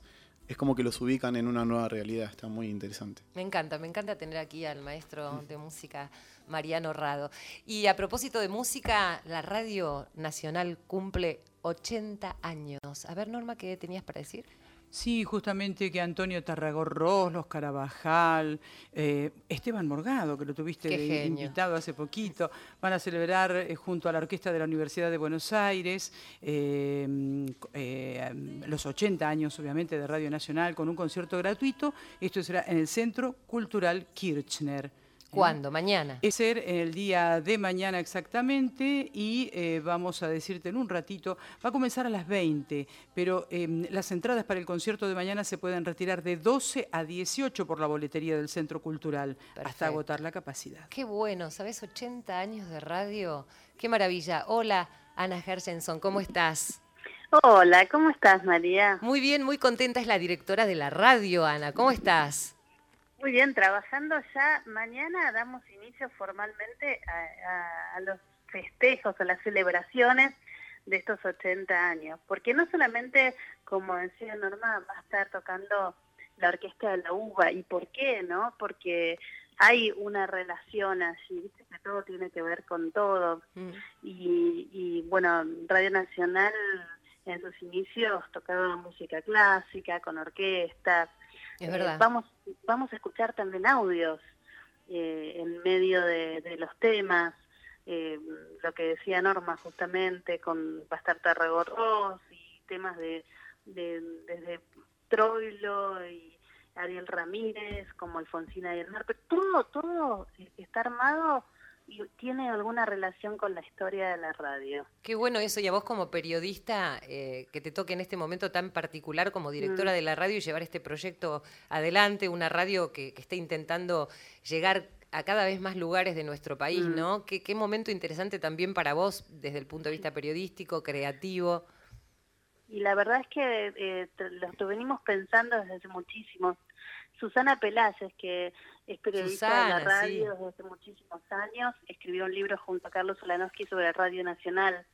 es como que los ubican en una nueva realidad, está muy interesante. Me encanta, me encanta tener aquí al maestro de música Mariano Rado. Y a propósito de música, la Radio Nacional cumple 80 años. A ver, Norma, ¿qué tenías para decir? Sí, justamente que Antonio Tarragorros, Los Carabajal, eh, Esteban Morgado, que lo tuviste invitado hace poquito, van a celebrar eh, junto a la Orquesta de la Universidad de Buenos Aires eh, los 80 años, obviamente, de Radio Nacional con un concierto gratuito. Esto será en el Centro Cultural Kirchner. ¿Cuándo? ¿Mañana? Es ser el día de mañana exactamente y eh, vamos a decirte en un ratito, va a comenzar a las 20, pero em, las entradas para el concierto de mañana se pueden retirar de 12 a 18 por la boletería del Centro Cultural hasta agotar la capacidad. Qué bueno, ¿sabes? 80 años de radio, qué maravilla. Hola, Ana Gershenson, ¿cómo estás? Hola, ¿cómo estás, María? Muy bien, muy contenta, es la directora de la radio, Ana. ¿Cómo estás? Muy bien, trabajando ya. Mañana damos inicio formalmente a, los festejos, a las celebraciones de estos 80 años. Porque no solamente, como decía Norma, va a estar tocando la orquesta de la uva. ¿Y por qué, no? Porque hay una relación allí, ¿viste? que todo tiene que ver con todo. Mm. Y, y, bueno, Radio Nacional en sus inicios tocaba música clásica, con orquestas, es verdad. Eh, vamos, vamos a escuchar también audios eh, en medio de, los temas, eh, lo que decía Norma justamente con Pastor Tarragorros y temas de, de, desde Troilo y Ariel Ramírez, como Alfonsina y Mar, pero todo, todo está armado y tiene alguna relación con la historia de la radio. Qué bueno eso, y a vos como periodista, eh, que te toque en este momento tan particular como directora mm. de la radio y llevar este proyecto adelante, una radio que, que está intentando llegar a cada vez más lugares de nuestro país, mm. ¿no? ¿Qué, qué momento interesante también para vos desde el punto de vista periodístico, creativo. Y la verdad es que eh, lo venimos pensando desde hace muchísimo Susana Peláez, que es periodista de la radio desde hace muchísimos años, escribió un libro junto a Carlos Solanowski sobre Radio Nacional.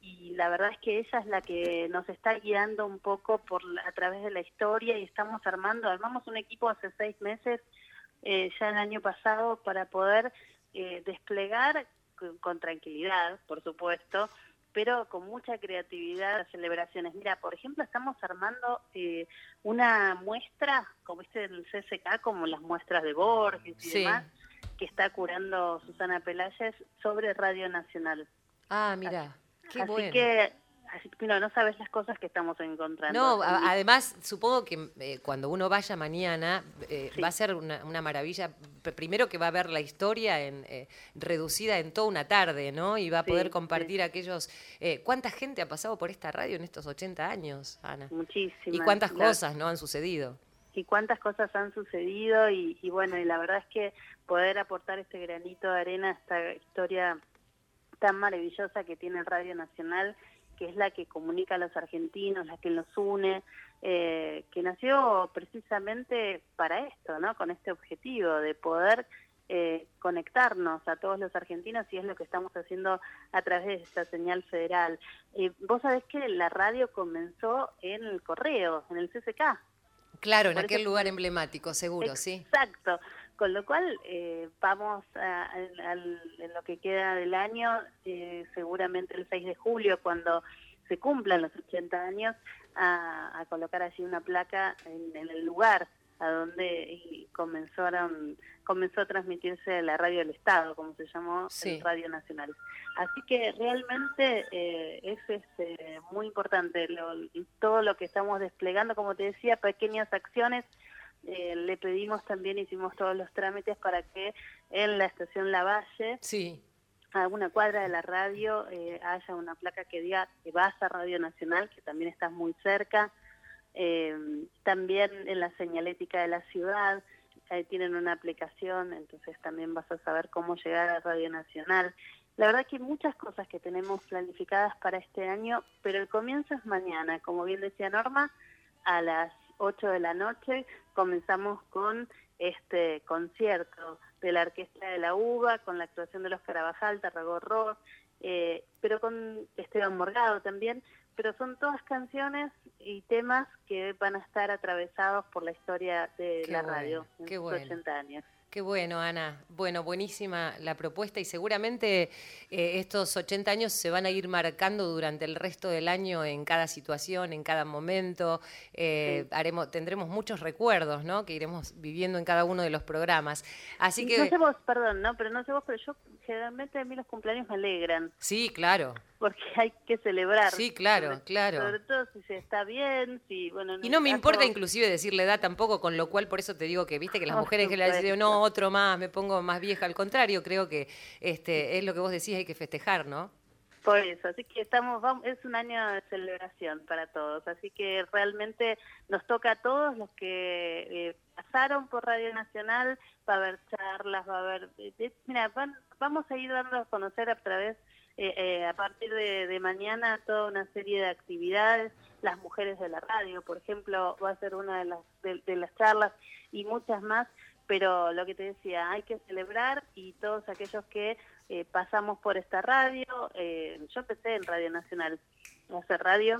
Y la verdad es que ella es la que nos está guiando un poco por a través de la historia y estamos armando, armamos un equipo hace seis meses, eh, ya el año pasado, para poder eh, desplegar con tranquilidad, por supuesto, pero con mucha creatividad las celebraciones. Mira, por ejemplo, estamos armando eh, una muestra, como viste en el CSK, como las muestras de Borges y demás, que está curando Susana Pelayes sobre Radio Nacional. Ah, mira, qué Así que no, no sabes las cosas que estamos encontrando. No, además, supongo que eh, cuando uno vaya mañana eh, va a ser una, maravilla. Primero que va a ver la historia en, eh, reducida en toda una tarde, ¿no? Y va a poder compartir aquellos... ¿Cuánta gente ha pasado por esta radio en estos 80 años, Ana? Muchísimas. Y cuántas cosas no han sucedido. Y cuántas cosas han sucedido y, y bueno, y la verdad es que poder aportar este granito de arena a esta historia tan maravillosa que tiene Radio Nacional que es la que comunica a los argentinos, la que los une, eh, que nació precisamente para esto, ¿no? Con este objetivo de poder eh, conectarnos a todos los argentinos y es lo que estamos haciendo a través de esta señal federal. Eh, vos sabés que la radio comenzó en el correo, en el CCK. Claro, en aquel lugar emblemático, seguro, sí. Exacto. Con lo cual, eh, vamos a, en lo que queda del año, eh, seguramente el 6 de julio, cuando se cumplan los 80 años, a, colocar allí una placa en, el lugar a donde comenzaron, comenzó a transmitirse la radio del Estado, como se llamó Radio Nacional. Así que realmente eh, es este, muy importante todo lo que estamos desplegando, como te decía, pequeñas acciones eh, le pedimos también, hicimos todos los trámites para que en la estación Lavalle, sí. a una cuadra de la radio, eh, haya una placa que diga que vas a Radio Nacional, que también está muy cerca. Eh, también en la señalética de la ciudad, tienen una aplicación, entonces también vas a saber cómo llegar a Radio Nacional. La verdad que hay muchas cosas que tenemos planificadas para este año, pero el comienzo es mañana, como bien decía Norma, a las 8 de la noche comenzamos con este concierto de la Orquesta de la Uva, con la actuación de los Carabajal, Tarragó eh, pero con Esteban Morgado también, pero son todas canciones y temas que van a estar atravesados por la historia de la radio en sus 80 años. Qué bueno, Ana. Bueno, buenísima la propuesta y seguramente eh, estos 80 años se van a ir marcando durante el resto del año en cada situación, en cada momento. Eh, haremos, tendremos muchos recuerdos, ¿no? Que iremos viviendo en cada uno de los programas. Así que no sé vos, perdón, no, pero no sé vos, pero yo generalmente a mí los cumpleaños me alegran. Sí, claro. Porque hay que celebrar. Sí, claro, claro. Sobre todo si se está bien, si, bueno... Y no me importa inclusive decirle edad tampoco, con lo cual por eso te digo que, viste, que las mujeres que le dicen, no, otro más, me pongo más vieja, al contrario, creo que este es lo que vos decís, hay que festejar, ¿no? Por eso, así que estamos, vamos, es un año de celebración para todos, así que realmente nos toca a todos los que eh, pasaron por Radio Nacional, va a haber charlas, va a haber, eh, mira, vamos a ir dando a conocer a través, eh, a partir de, mañana, toda una serie de actividades, las mujeres de la radio, por ejemplo, va a ser una de las, de las charlas y muchas más, pero lo que te decía, hay que celebrar y todos aquellos que eh, pasamos por esta radio. Eh, yo empecé en Radio Nacional a hacer radio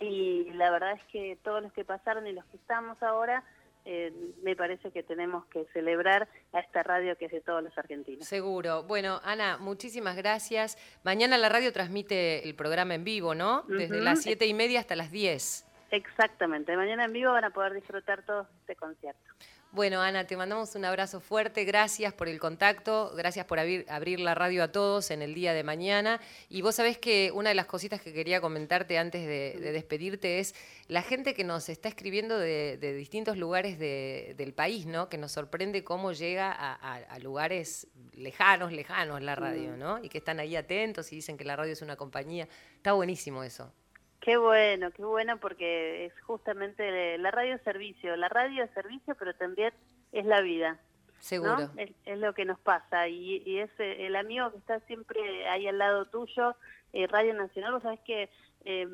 y la verdad es que todos los que pasaron y los que estamos ahora, eh, me parece que tenemos que celebrar a esta radio que es de todos los argentinos. Seguro. Bueno, Ana, muchísimas gracias. Mañana la radio transmite el programa en vivo, ¿no? Desde las siete y media hasta las 10. Exactamente. Mañana en vivo van a poder disfrutar todo este concierto. Bueno, Ana, te mandamos un abrazo fuerte, gracias por el contacto, gracias por abrir, la radio a todos en el día de mañana. Y vos sabés que una de las cositas que quería comentarte antes de, despedirte es la gente que nos está escribiendo de, distintos lugares del país, ¿no? Que nos sorprende cómo llega a, lugares lejanos, lejanos la radio, mm. ¿no? Y que están ahí atentos y dicen que la radio es una compañía. Está buenísimo eso. Qué bueno, qué bueno porque es justamente la radio servicio. La radio es servicio, pero también es la vida. Seguro. Es, lo que nos pasa. Y, y, es eh, el amigo que está siempre ahí al lado tuyo, eh, Radio Nacional, vos sabés que em,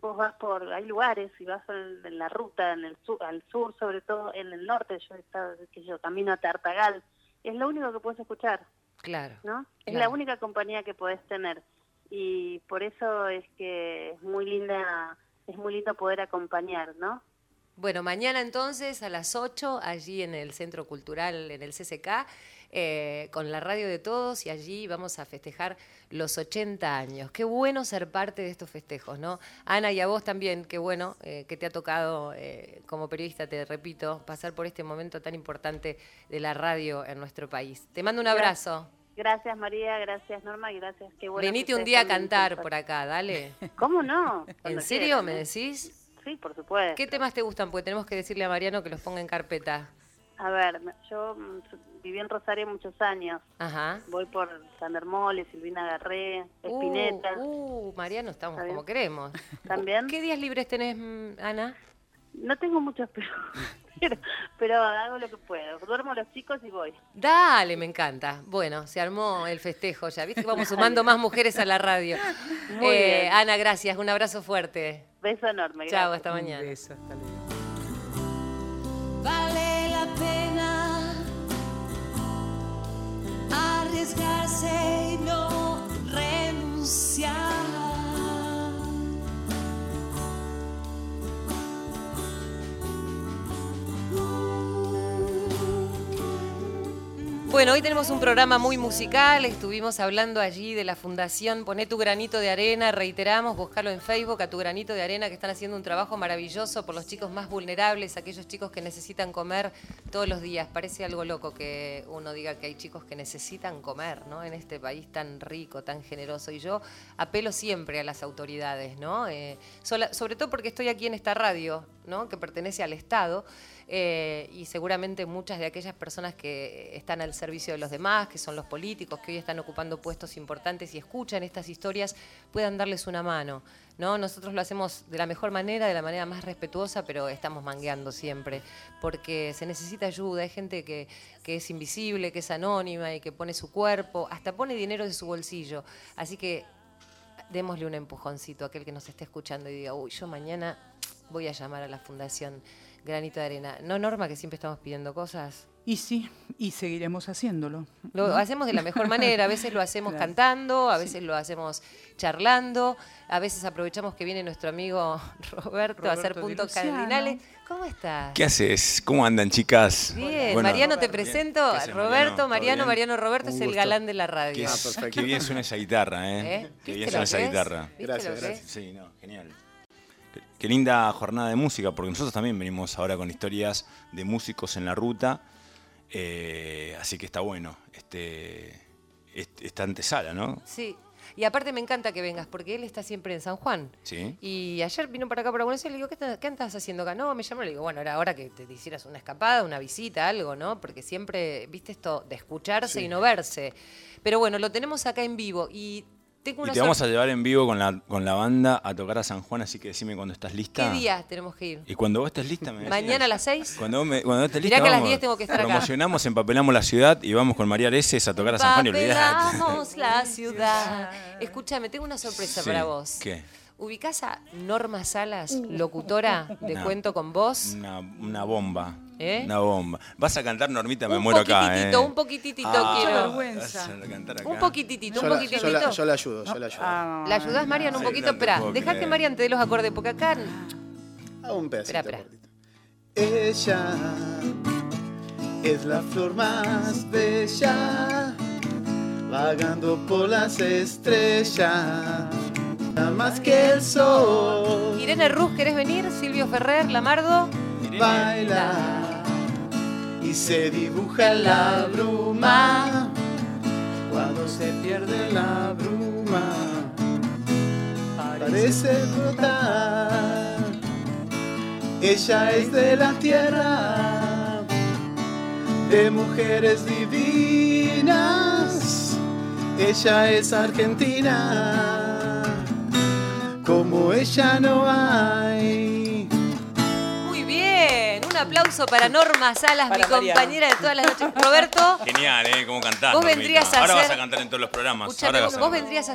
vos vas por, hay lugares y vas en, la ruta, en el sur, al sur, sobre todo en el norte, yo he estado, que yo camino a Tartagal, es lo único que puedes escuchar. Claro. ¿No? Es la única compañía que podés tener y por eso es que es muy linda, es muy lindo poder acompañar, ¿no? Bueno, mañana entonces a las 8, allí en el Centro Cultural, en el CCK, eh, con la radio de todos y allí vamos a festejar los 80 años. Qué bueno ser parte de estos festejos, ¿no? Ana, y a vos también, qué bueno eh, que te ha tocado eh, como periodista, te repito, pasar por este momento tan importante de la radio en nuestro país. Te mando un abrazo. Gracias María, gracias Norma, gracias. Qué bueno Venite un día a cantar por acá, dale. ¿Cómo no? ¿En serio me decís? Sí, por supuesto. ¿Qué temas te gustan? Porque tenemos que decirle a Mariano que los ponga en carpeta. A ver, yo mm, viví en Rosario muchos años. Ajá. Voy por San Hermole, Silvina Garré, Espineta. Uh, uh, Mariano, estamos como queremos. ¿También? ¿Qué días libres tenés, mm, Ana? No tengo muchos, pero pero, hago lo que puedo. Duermo los chicos y voy. Dale, me encanta. Bueno, se armó el festejo ya. ¿Viste? Vamos sumando más mujeres a la radio. Eh, Ana, gracias. Un abrazo fuerte. Beso enorme. Chao, hasta mañana. Un beso, hasta luego. Vale la pena arriesgarse y no renunciar. Bueno, hoy tenemos un programa muy musical, estuvimos hablando allí de la Fundación Poné tu granito de arena, reiteramos, buscarlo en Facebook a tu granito de arena, que están haciendo un trabajo maravilloso por los chicos más vulnerables, aquellos chicos que necesitan comer todos los días. Parece algo loco que uno diga que hay chicos que necesitan comer, ¿no? En este país tan rico, tan generoso. Y yo apelo siempre a las autoridades, ¿no? Eh, sobre todo porque estoy aquí en esta radio, ¿no? Que pertenece al Estado. Eh, y seguramente muchas de aquellas personas que están al servicio de los demás, que son los políticos, que hoy están ocupando puestos importantes y escuchan estas historias, puedan darles una mano. ¿no? Nosotros lo hacemos de la mejor manera, de la manera más respetuosa, pero estamos mangueando siempre, porque se necesita ayuda. Hay gente que, que es invisible, que es anónima y que pone su cuerpo, hasta pone dinero de su bolsillo. Así que démosle un empujoncito a aquel que nos esté escuchando y diga, uy, yo mañana voy a llamar a la fundación granito de arena. ¿No, Norma, que siempre estamos pidiendo cosas? Y sí, y seguiremos haciéndolo. Lo hacemos de la mejor manera, a veces lo hacemos cantando, a veces lo hacemos charlando, a veces aprovechamos que viene nuestro amigo Roberto, a hacer puntos cardinales. ¿Cómo estás? ¿Qué haces? ¿Cómo andan, chicas? Bien, Mariano te presento. Roberto, Mariano, Mariano Roberto es el galán de la radio. Qué, qué bien suena esa guitarra, ¿eh? ¿Eh? Qué bien suena esa guitarra. Gracias, gracias. Sí, no, genial. Qué linda jornada de música, porque nosotros también venimos ahora con historias de músicos en la ruta, eh, así que está bueno este, esta antesala, ¿no? Sí, y aparte me encanta que vengas, porque él está siempre en San Juan. Sí. Y ayer vino para acá, para Buenos Aires, y le digo, ¿qué, estás- qué haciendo acá? No, me llamó, le digo, bueno, era hora que te hicieras una escapada, una visita, algo, ¿no? Porque siempre, viste esto de escucharse Sí. y no verse. Pero bueno, lo tenemos acá en vivo y tengo Y te vamos a llevar en vivo con la, con la banda a tocar a San Juan, así que decime cuando estás lista. ¿Qué días tenemos que ir? Y cuando vos estés lista, me. ¿Mañana a las 6? Cuando, vos me- cuando estés Mirá lista, que a las vamos, 10 tengo que estar acá. promocionamos, empapelamos la ciudad y vamos con María Areces a tocar a San Juan y olvidate. Papelamos la ciudad. Escúchame, tengo una sorpresa Sí, para vos. ¿Qué? ¿Ubicás a Norma Salas, locutora de No. Cuento con Vos? Una, una bomba. ¿Eh? Una bomba. Vas a cantar, Normita, me Un muero acá, ¿eh? un poquititito Ah, quiero. vas a cantar acá. Un poquititito, un poquititito. yo la- yo la ayudo, yo la ayudo. ¿La ayudás, Marian, un poquito? Espera, dejá que. Marian te dé los acordes, porque acá... Hago un pedacito. Espera, espera. Ella es la flor más bella, vagando por las estrellas, más que el sol. Irene Ruz, ¿querés venir? Silvio Ferrer, Lamardo. Baila y se dibuja en la bruma cuando se pierde la bruma. Parece brotar. Ella es de la tierra, de mujeres divinas. Ella es argentina, como ella no hay. Aplauso para Norma Salas, mi Para Mariana. compañera de todas las noches. Roberto, Genial, ¿eh? ¿Cómo cantás, Vos Normita? vendrías a Ahora vas hacer- a cantar en todos los programas. escuchame, Ahora vos, vas a- vos vendrías a a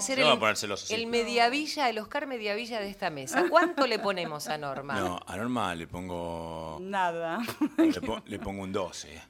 el, celoso, sí. el mediavilla, el Oscar mediavilla de esta mesa. ¿Cuánto le ponemos a Norma? No, a Norma le pongo... Nada. Le, po- le pongo un 12.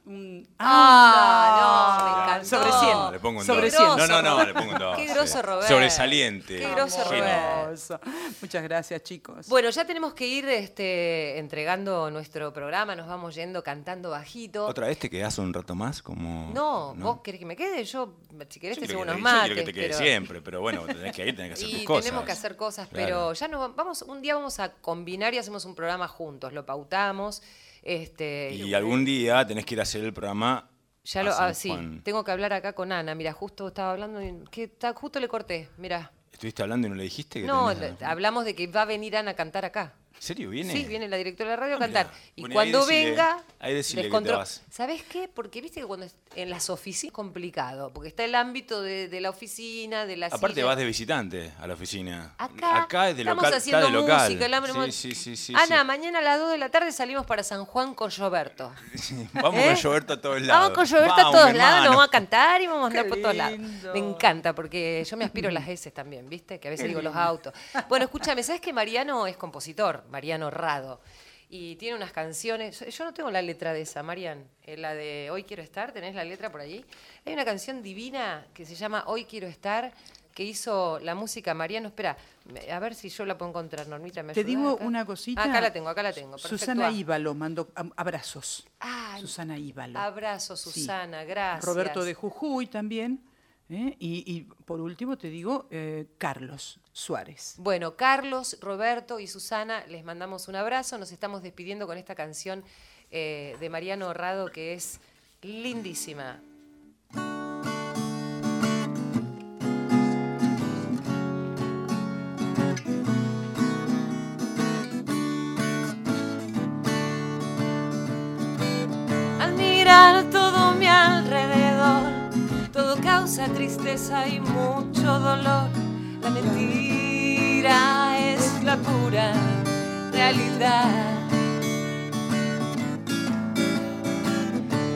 Ah, no, me encantó. Sobre 100. Le pongo un Sobre 12. 100. No, no, no, le pongo un 12. Qué groso, Roberto. Sobresaliente. Qué groso. Roberto. Muchas gracias, chicos. Bueno, ya tenemos que ir este, entregando nuestro programa, nos vamos yendo cantando bajito. ¿Otra vez te quedás un rato más? Como... No, vos querés que me quede, yo, si querés, Yo te que unos yo mates. quiero que te quede pero- siempre, pero bueno, tenés que ir, tenés que hacer tus Y cosas. tenemos que hacer cosas, Claro. pero ya nos va- vamos, un día vamos a combinar y hacemos un programa juntos, lo pautamos. Este, Y algún día tenés que ir a hacer el programa. ya lo, ah, sí, tengo que hablar acá con Ana. Mira, justo estaba hablando, que justo le corté. Mira, ¿Estuviste hablando y no le dijiste que no, hablamos de que va a venir Ana a cantar acá. ¿En serio viene? Sí, viene la directora de radio a cantar. mirá. Y Bueno, cuando ahí decile- venga, ahí decile que te vas. ¿Sabes qué? Porque viste que cuando es- en las oficinas es complicado, porque está el ámbito de, de la oficina, de la Aparte silla. vas de visitante a la oficina. Acá, es de estamos local. haciendo de local. música. el hambre- Sí, sí, sí, sí, Ana, sí. mañana a las 2 de la tarde salimos para San Juan con Roberto. Vamos ¿Eh? con Roberto a todos lados. Vamos con Roberto a todos lados, nos vamos a cantar y vamos a andar Qué por todos lados. Me encanta, porque yo me aspiro a las S también, ¿viste? Que a veces digo los autos. Bueno, escúchame, ¿sabes que Mariano es compositor? Mariano Rado. y tiene unas canciones. Yo no tengo la letra de esa, Marian. Eh, la de Hoy quiero estar, ¿tenés la letra por allí? Hay una canción divina que se llama Hoy quiero estar, que hizo la música Mariano. Espera, a ver si yo la puedo encontrar, Normita. ¿me Te digo una cosita. acá la tengo, acá la tengo. Susana Íbalo mandó abrazos. Susana Íbalo. Abrazos, Susana, gracias. Roberto de Jujuy también. ¿eh? Y, por último te digo, eh, Carlos Suárez. Bueno, Carlos, Roberto y Susana, les mandamos un abrazo. Nos estamos despidiendo con esta canción eh, de Mariano Horrado que es lindísima. Al mirar todo mi alrededor todo causa tristeza y mucho dolor. La mentira es la pura realidad.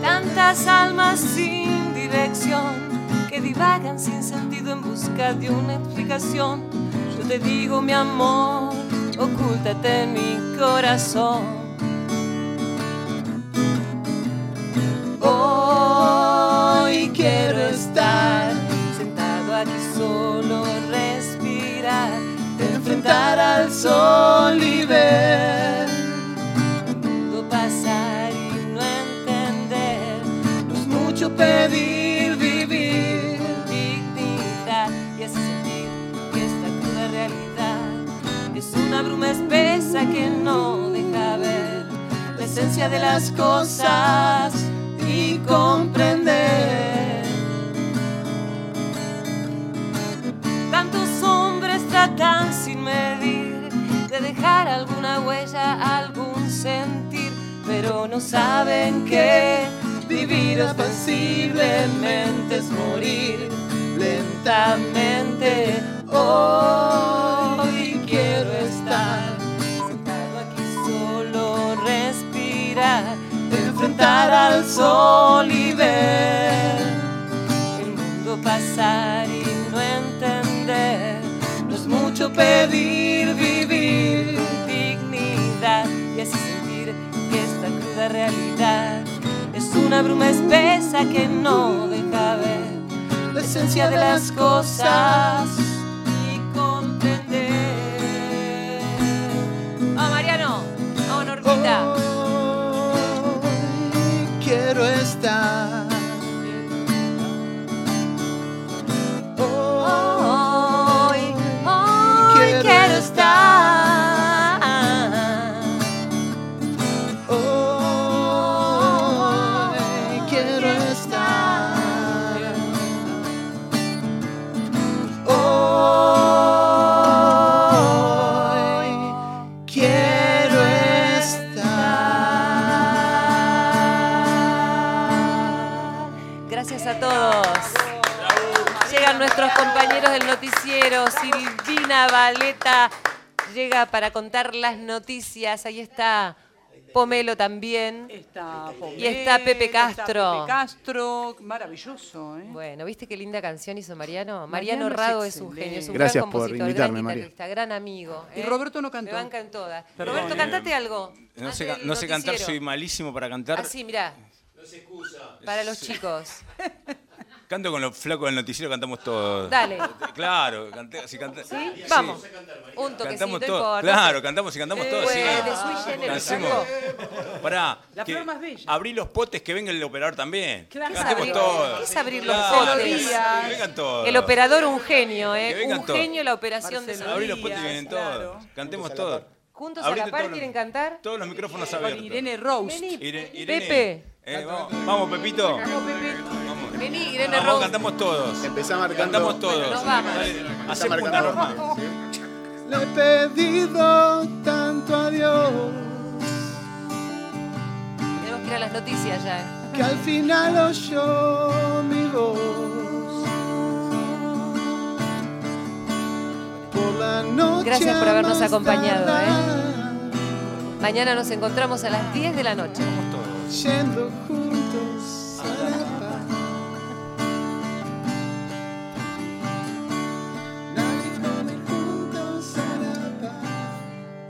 Tantas almas sin dirección que divagan sin sentido en busca de una explicación. Yo te digo, mi amor, ocúltate en mi corazón. Pedir vivir dignidad y así sentir que esta cruda realidad es una bruma espesa que no deja ver la esencia de las cosas y comprender. Tantos hombres tratan sin medir de dejar alguna huella, algún sentir, pero no saben que vivir ostensiblemente es morir lentamente. Hoy quiero estar sentado aquí solo, respirar enfrentar al sol y ver el mundo pasar y no entender. No es mucho pedir vivir dignidad y así sentir que esta cruda realidad una bruma espesa que no deja ver la esencia de las cosas y comprender. Vamos, Mariano. Vamos, Normita. quiero estar. Llega para contar las noticias. Ahí está Pomelo también. Está y está Pepe Está Castro. Pepe Castro, maravilloso. ¿eh? Bueno, ¿viste qué linda canción hizo Mariano? Mariano Mariano es Rado es, un genio, es un Gracias gran por compositor, invitarme, gran María. guitarrista, gran amigo. Y ¿eh? Roberto no cantó. Me banca en todas. Perdón. Roberto, cantate algo. No sé, no cantar, soy malísimo para cantar. Así, mirá. Para los chicos. Canto con los flacos del noticiero, cantamos todos. Dale. Claro, canté, si canta- ¿Sí? Vamos. Un toquecito, Cantamos no todos. Claro, cantamos y cantamos Eh, todos. sí. de sui generis, Cancemos. Pará. La que flor más bella. Abrí los potes, que venga el operador también. Claro. Cantemos ¿Qué es abrir- todos. qué es abrir los Claro, potes? Que vengan todos. El operador un genio, Que ¿eh? vengan Un todos. genio la operación de Marcelo sonido. Abrí los potes y vienen todos. claro. Cantemos todos. Juntos a la par todos quieren cantar. Todos los micrófonos Con abiertos. Irene Rose. Irene. Pepe. Eh, vamos, vamos, Pepito. Vamos. Vamos. Vení, Irene Vamos, Rose. cantamos todos. Empezá marcando. Cantamos todos. nos vamos. Dale, marcando. normal. Le he pedido tanto a Dios Tenemos que ir a las noticias ya. ¿eh? que al final oyó mi voz. Por la noche. Gracias por habernos acompañado, tardar, Mañana nos encontramos a las 10 de la noche. Yendo juntos